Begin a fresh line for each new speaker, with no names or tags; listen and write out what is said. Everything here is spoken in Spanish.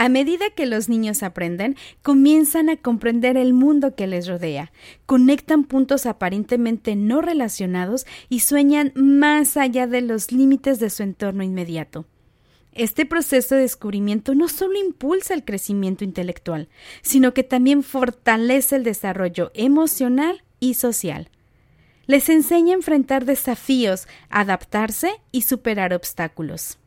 A medida que los niños aprenden, comienzan a comprender el mundo que les rodea, conectan puntos aparentemente no relacionados y sueñan más allá de los límites de su entorno inmediato. Este proceso de descubrimiento no solo impulsa el crecimiento intelectual, sino que también fortalece el desarrollo emocional y social. Les enseña a enfrentar desafíos, adaptarse y superar obstáculos.